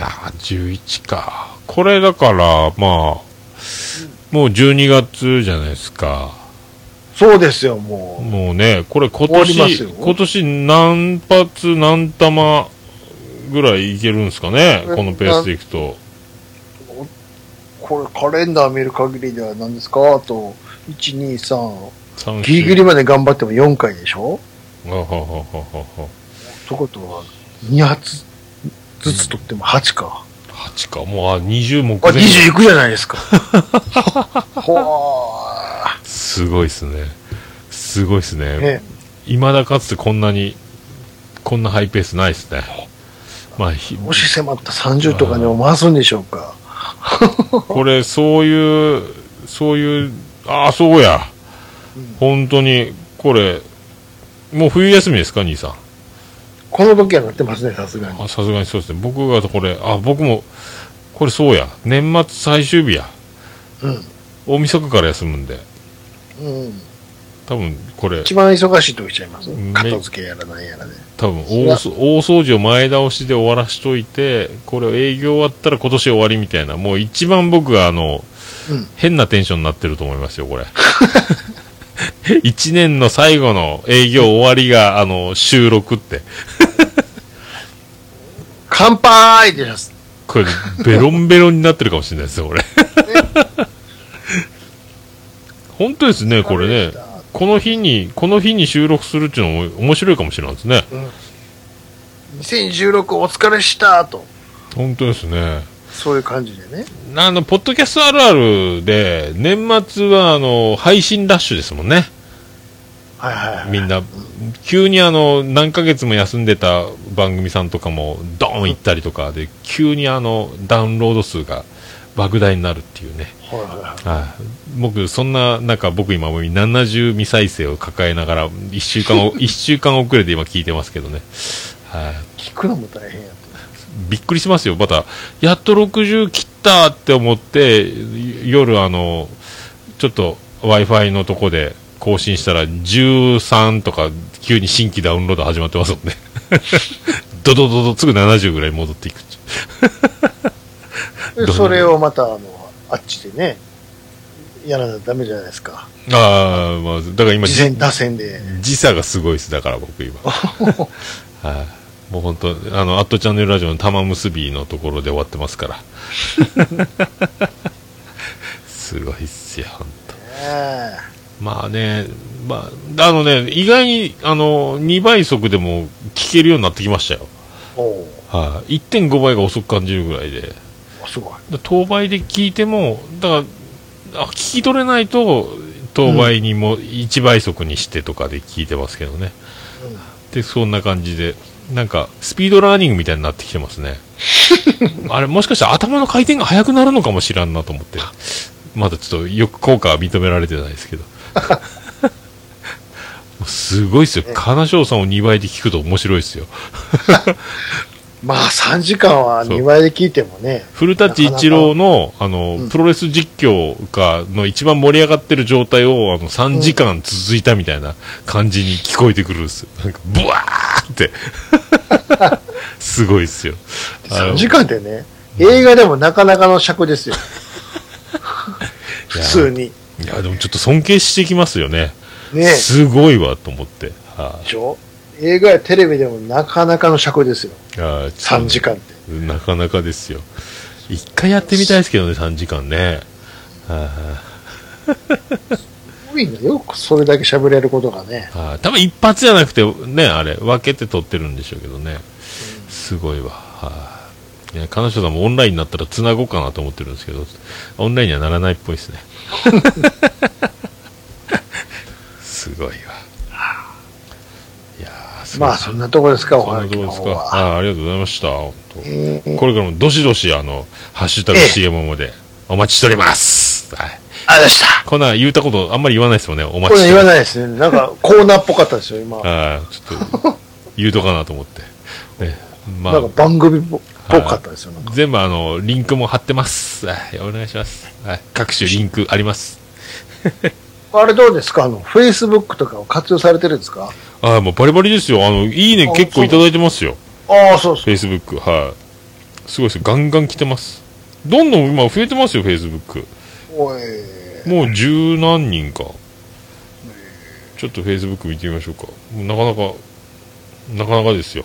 ああ、11か。これだから、まあ、もう12月じゃないですか。そうですよ、ももうね、これ今年よ、今年何発何玉ぐらいいけるんですかね？えこのペースでいくと。う。これカレンダー見る限りでは何ですか？あと、1、2、3。3ギリギリまで頑張っても4回でしょ？あははははことは、2発ずつ取っても8か。8か。もう、あ、20目あ、前。20いくじゃないですか。ほすごいっすね。すごいっすー。ね。ね。未だかつてこんなに、こんなハイペースないですね。まあ、ひもし迫った30とかにも回すんでしょうか。これ、そういう、そういう、ああ、そうや。本当に、これ、もう冬休みですか、兄さん？この時はなってますね、さすがに。あさすがにそうですね。僕がこれ、あ、僕も、これそうや。年末最終日や。うん。大晦日から休むんで。うん。多分、これ、一番忙しい時ちゃいます？ん片付けやらなんやらで。多分大掃除を前倒しで終わらしといて、これを営業終わったら今年終わりみたいな、もう一番僕があの、うん変なテンションになってると思いますよ、これ。一年の最後の営業終わりが、あの、収録って。乾杯ってやつ。これ、ベロンベロンになってるかもしれないですよ、これ。本当ですね、これね。この日に、この日に収録するっていうのも面白いかもしれないですね。2016お疲れしたと。本当ですね。そういう感じでね。あの、ポッドキャストあるあるで、年末は、あの、配信ラッシュですもんね。はいはいはい。みんな、急にあの、何ヶ月も休んでた番組さんとかも、ドーン行ったりとかで、急にあの、ダウンロード数が莫大になるっていうね。はいはいはい。はい。僕、そんな、なんか僕今もう70未再生を抱えながら、一週間を、一週間遅れで今聞いてますけどね。はい。聞くのも大変やと。びっくりしますよ。また、やっと60切ったって思って、夜あの、ちょっと Wi-Fi のとこで更新したら13とか急に新規ダウンロード始まってますもんね。ドドドドすぐ70ぐらい戻っていくそれをまた、あの、あっちでね、やらないとダメじゃないですか。ああ、まあ、だから今、事前打線で。時差がすごいです。だから僕今。はいもう本当あの、アットチャンネルラジオの玉結びのところで終わってますから。すごいっすよ、本当えまあね、まあ、あのね、意外に、あの、2倍速でも聞けるようになってきましたよ。はい、1.5倍が遅く感じるぐらいで。すごい。だ当倍で聞いても、だから、あ聞き取れないと、当倍にも1倍速にしてとかで聞いてますけどね。で、そんな感じで、なんか、スピードラーニングみたいになってきてますね。あれ、もしかしたら頭の回転が速くなるのかもしらんなと思って。まだちょっとよく効果は認められてないですけど。すごいですよ。金賞さんを2倍で聞くと面白いですよ。まあ3時間は2倍で聞いてもね。古舘一郎の、あの、うんプロレス実況が、の一番盛り上がってる状態を、あの、3時間続いたみたいな感じに聞こえてくるんですよ。なんか、ブワーって。すごいっすよ。あの3時間ってね、映画でもなかなかの尺ですよ。普通に。いや、でもちょっと尊敬してきますよね。ねすごいわ、と思って。はでしょ？映画やテレビでもなかなかの尺ですよ。い。あーちょっ3時間って。となかなかですよ。一回やってみたいですけどね、3時間ね。はすごいね。よくそれだけ喋れることがね。いはい多分一発じゃなくて、ね、あれ、分けて撮ってるんでしょうけどね。すごいわ。はい。いや、彼女さんもオンラインになったら繋ごうかなと思ってるんですけど、オンラインにはならないっぽいですね。すごいわ。いやまあそんなとこですか、おはがきとこですか。の方は。あーありがとうございました。本当えーこれからもどしどし、あの、ハッシュタグええ CM までお待ちしております。はい。ありがとうございました。こんなん言うたことあんまり言わないですもんね。おこ待ちして言わないですね。なんかコーナーっぽかったですよ、今。はい。ちょっと、言うとかなと思って。ね。まなんかあ、番組っぽぽかったですよ。全部あの、リンクも貼ってます。はい。お願いします。はい。各種リンクあります。あれどうですか？あの、Facebook とかを活用されてるんですか？ああ、もうバリバリですよ。あの、いいねあ結構いただいてますよ。ああ、そうそう。Facebook。はい。すごいですよ。ガンガン来てます。どんどん今増えてますよ、Facebook。おい。もう十何人か。ちょっと Facebook 見てみましょうか。なかなか、なかなかですよ。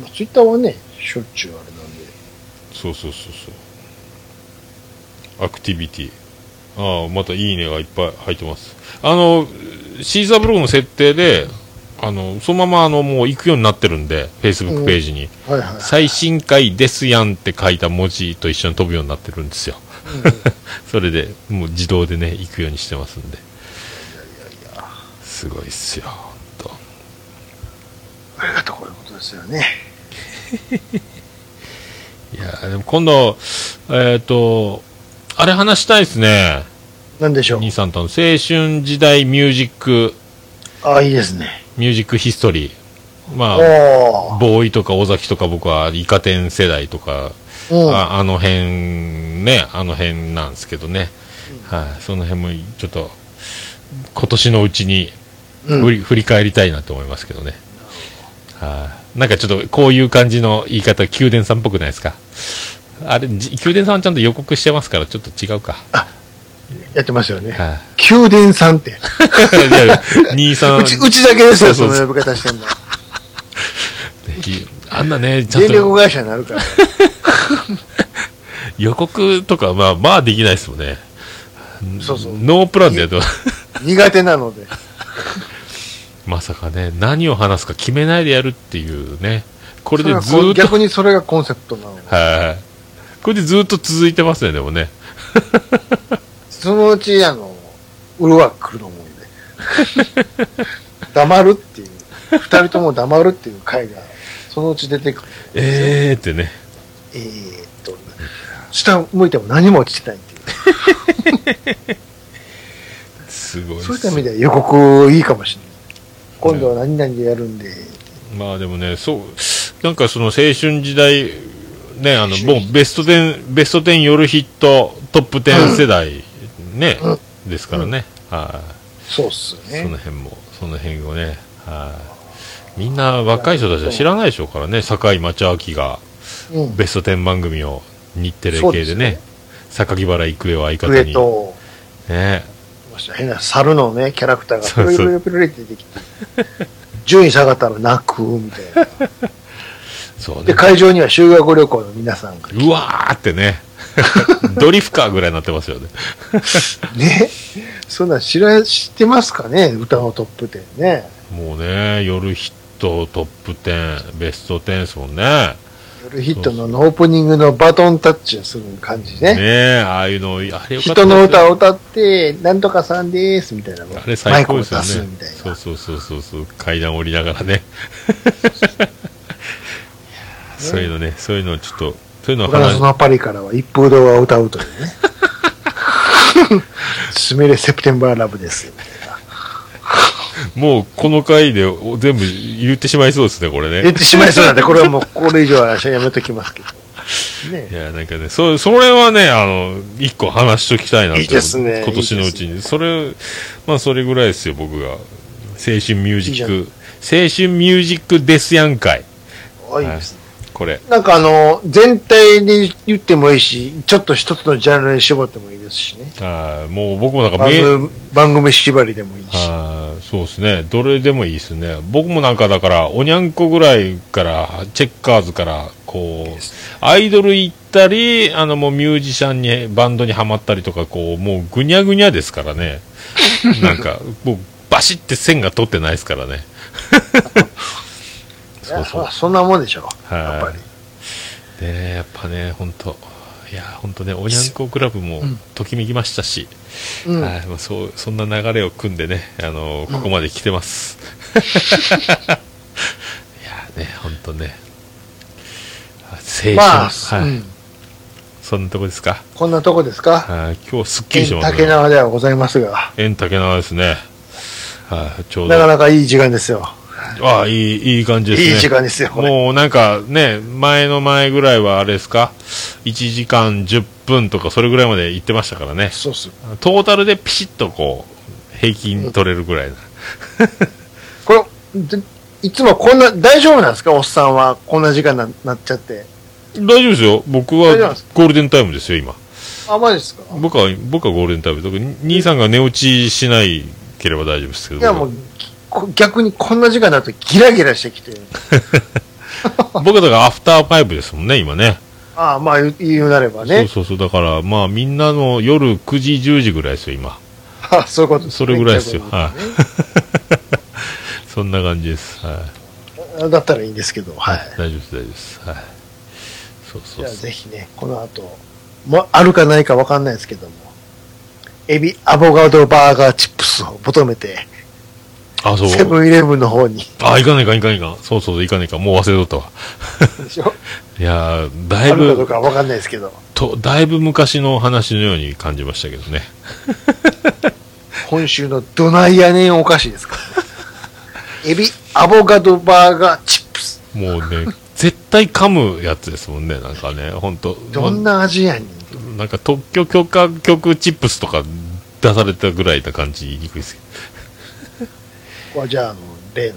まあ、ツイッターはね、しょっちゅうあれなんで。そうそうそうそう。アクティビティ。ああ、またいいねがいっぱい入ってます。あの、シーザーブログの設定で、あの、そのままあの、もう行くようになってるんで、Facebook ページに。はいはい。最新回ですやんって書いた文字と一緒に飛ぶようになってるんですよ。それで、もう自動でね、行くようにしてますんで。すごいっすよ、ほんと。ありがとう、こういうことですよね。いや、でも今度、えっ、と、あれ話したいですね。なんでしょう？兄さんとの青春時代ミュージック、ああ、いいですね。ミュージックヒストリー。まあ。ボーイとか尾崎とか僕はイカ天世代とか、うん。ああの辺ね、あの辺なんですけどね。はい、その辺もちょっと、今年のうちにうん振り,、振り返りたいなと思いますけどね。はい、なんかちょっとこういう感じの言い方、宮殿さんっぽくないですか？あれ、じ宮殿さんはちゃんと予告してますから、ちょっと違うか。やってますよね。はい、宮殿さんって。いや、兄さんう、ち、うちだけですよ、その呼び方してんの。あんなね、ちゃん電と力会社になるから。予告とか、まあ、まあできないですもんね。そうそう。ノープランでやると、苦手なので。まさかね、何を話すか決めないでやるっていうね。これでずーっと、逆にそれがコンセプトなの。はい。これでずっと続いてますね、でもね。そのうち、あの、うるわ来ると思うんで。黙るっていう、二人とも黙るっていう回が、そのうち出てくる。えーってね。えーっと、下向いても何も落ちてないっていう。すごいっすそういった意味では予告いいかもしれない。今度は何々でやるんで、まあでもね、そう、なんかその青春時代、ね、あの、もうベスト10、ベスト10夜ヒットトップ10世代、ね、ですからね。はい。そうっすよそのね。辺も、その辺をね、はい。みんな若い人たちは知らないでしょうからね、堺町明がうん。ベスト10番組を日テレ系でねですね、榊原郁恵を相方上に、と、ね、ました変な猿のね、キャラクターがそうそうプルプルプルプルって出てきて、順位下がったら泣くみたいな。で、そうね。会場には修学旅行の皆さんが。うわーってね。ドリフカーぐらいになってますよね。ね。そんなん知ら、知ってますかね？歌のトップ10ね。もうね、夜ヒットトップ10、ベスト10ですもんね。夜ヒットのオープニングのバトンタッチをする感じね。ねえ、ああいうの、あれ人の歌を歌って、なんとかさんです、みたいなのあれ最高ですよね。そうそうそうそうそう、階段降りながらね。そういうのね、そういうのをちょっと、そういうのをフランス話のパリからは一風堂が歌うというね。スメレセプテンバーラブです。もうこの回でお全部言ってしまいそうですね、これね。言ってしまいそうなんで、これはもうこれ以上はやめときますけど。ねい。や、なんかね、そ、それはね、あの、一個話しときたいなって。いいですね今年のうちに。それ、まあ、それぐらいですよ、僕が。青春ミュージッいいク、青春ミュージックデスヤン会。あいいですね。これ。なんかあの、全体に言ってもいいし、ちょっと一つのジャンルに絞ってもいいですしね。あーもう僕もなんか番め組番組縛りでもいいし。そうですね。どれでもいいですね。僕もなんかだから、おにゃんこぐらいから、チェッカーズから、こう、アイドル行ったり、あのもうミュージシャンに、バンドにはまったりとか、こう、もうぐにゃぐにゃですからね。なんか、もうバシって線が取ってないですからね。そうそうそそんなもんでしょ。はいやっぱり。でね、やっぱね、本当いや、本当ね、おにゃんこクラブもうんときめきましたし、うん。はい、まあ、そう、そんな流れを組んでね、あのここまで来てます。いやね、本当ね。あ青春、まあ、はい、うん。そんなとこですか？こんなとこですか？はい、今日すっきりし県ます竹縄ではございますが、円竹縄ですね。はい、ちょうなかど。なかいい時間ですよ。ああ、いい、いい感じですね。いい時間ですよ。もうなんかね、前の前ぐらいはあれですか、1時間10分とかそれぐらいまで行ってましたからね。そうっす。トータルでピシッとこう、平均取れるぐらいな。これ、でいつもこんな、大丈夫なんですか？おっさんは。こんな時間ななっちゃって。大丈夫ですよ。僕はゴールデンタイムですよ、今。あ、マジですか？僕は、僕はゴールデンタイム。特に兄さんが寝落ちしないければ大丈夫ですけど。いや、もう、こ逆にこんな時間になるとギラギラしてきて。僕はだからアフターファイブですもんね、今ね。ああ、まあ言うなればそうね。そうそう。だから、まあみんなの夜9時、10時ぐらいですよ、今。あそういうことですねそれぐらいですよ逆に言うとね そんな感じです。はい。だったらいいんですけど、はい。大丈夫です、大丈夫です。はい。そうそじゃあ。ぜひね、この後、もあるかないかわかんないですけども、エビアボガドバーガーチップスを求めて、あ、そう。セブンイレブンの方に。あ、行かないかん、行かないかん。そうそう、行かないかん。もう忘れとったわ。でしょ？いやー、だあいるかどうぶ、かわかんないですけど、と、だいぶ昔の話のように感じましたけどね。今週のどないやねんお菓子ですか？らね。エビアボガドバーガーチップス。もうね、絶対噛むやつですもんね、なんかね、ほんと。どんな味やねん。なんか特許許可局チップスとか出されたぐらいな感じにくいですけここはじゃあ、あの、例の、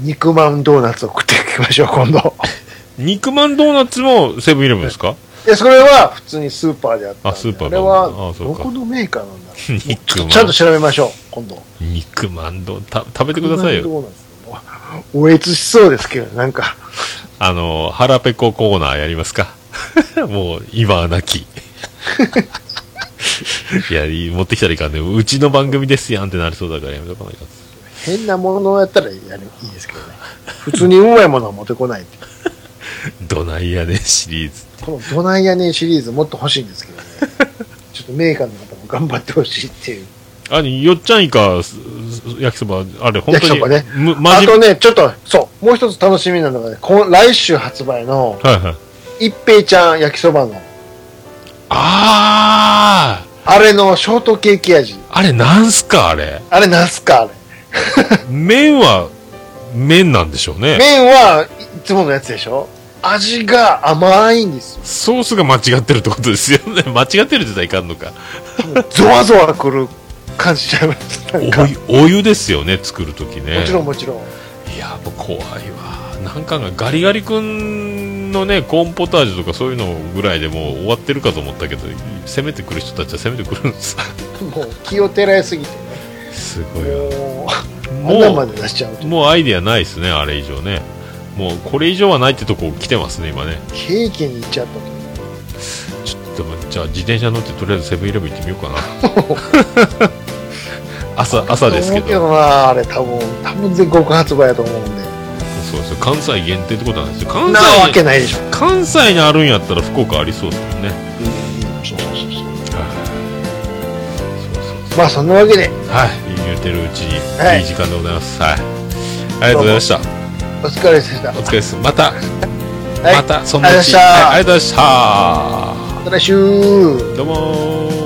肉まんドーナツを食っていきましょう、今度。ど。肉まんドーナツもセブンイレブンですか？で、それは普通にスーパーであったんで。あスーパーであれは、どこのメーカーなんだろう。肉まんちゃんと調べましょう、今度。肉まんドーた食べてくださいよ。おえつしそうですけど、なんか、あの、腹ペココーナーやりますか？もう、今はなき。いや、いい持ってきたらいかんね。うちの番組ですやんってなりそうだからやめとかないかん。変なものをやったらやるいいですけどね。普通にうまいものは持ってこないって。どないやねんシリーズ。このどないやねんシリーズもっと欲しいんですけどね。ちょっとメーカーの方も頑張ってほしいっていう。あ、よっちゃんいか、す焼きそば、あれ、本当に、焼きそばねむ、マジ、あとね、ちょっと、そう、もう一つ楽しみなのがね、こん来週発売の、はいはい。一平ちゃん焼きそばの、ああれのショートケーキ味。ーあれなんすかあれ。あれなんすかあれ。麺は、麺なんでしょうね。麺はいつものやつでしょ？味が甘いんですよ。ソースが間違ってるってことですよね。間違ってるって言ったらいかんのか。ゾワゾワくる感じちゃいます。お湯、お湯ですよね、作るときね。もちろんもちろん。いや、怖いわ。なんかがガリガリ君のね、コーンポタージュとかそういうのぐらいでもう終わってるかと思ったけど、攻めてくる人たちは攻めてくるんです。もう気を照らいすぎてね。すごいわ。もう、まもで出しちゃうもうアイディアないですね、あれ以上ね。もうこれ以上はないってとこ来てますね今ねケーキに行っちゃったと。ちょっとじゃあ自転車乗ってとりあえずセブンイレブン行ってみようかな 朝朝ですけ思うけどどな、あれ多分、多分全国発売やと思うんで。そうですよ関西限定ってことなんですよ関なわ西けないでしょ。関西にあるんやったら福岡ありそうですもんねうん、そう。そうそうまあそんなわけで、はい。言うてるうちにはい。いい時間でございます。はい、ありがとうございました。お疲れでした。お疲れです。また、はい。またそんなうちありがとうございました。ました来週。どうもー